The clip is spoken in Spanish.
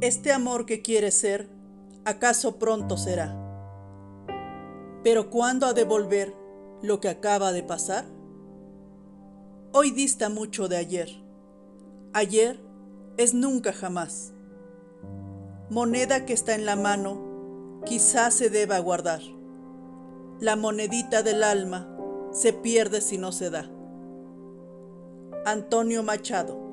Este amor que quiere ser, acaso pronto será. Pero ¿cuándo ha de volver lo que acaba de pasar? Hoy dista mucho de ayer. Ayer es nunca jamás. Moneda que está en la mano, quizás se deba guardar. La monedita del alma se pierde si no se da. Antonio Machado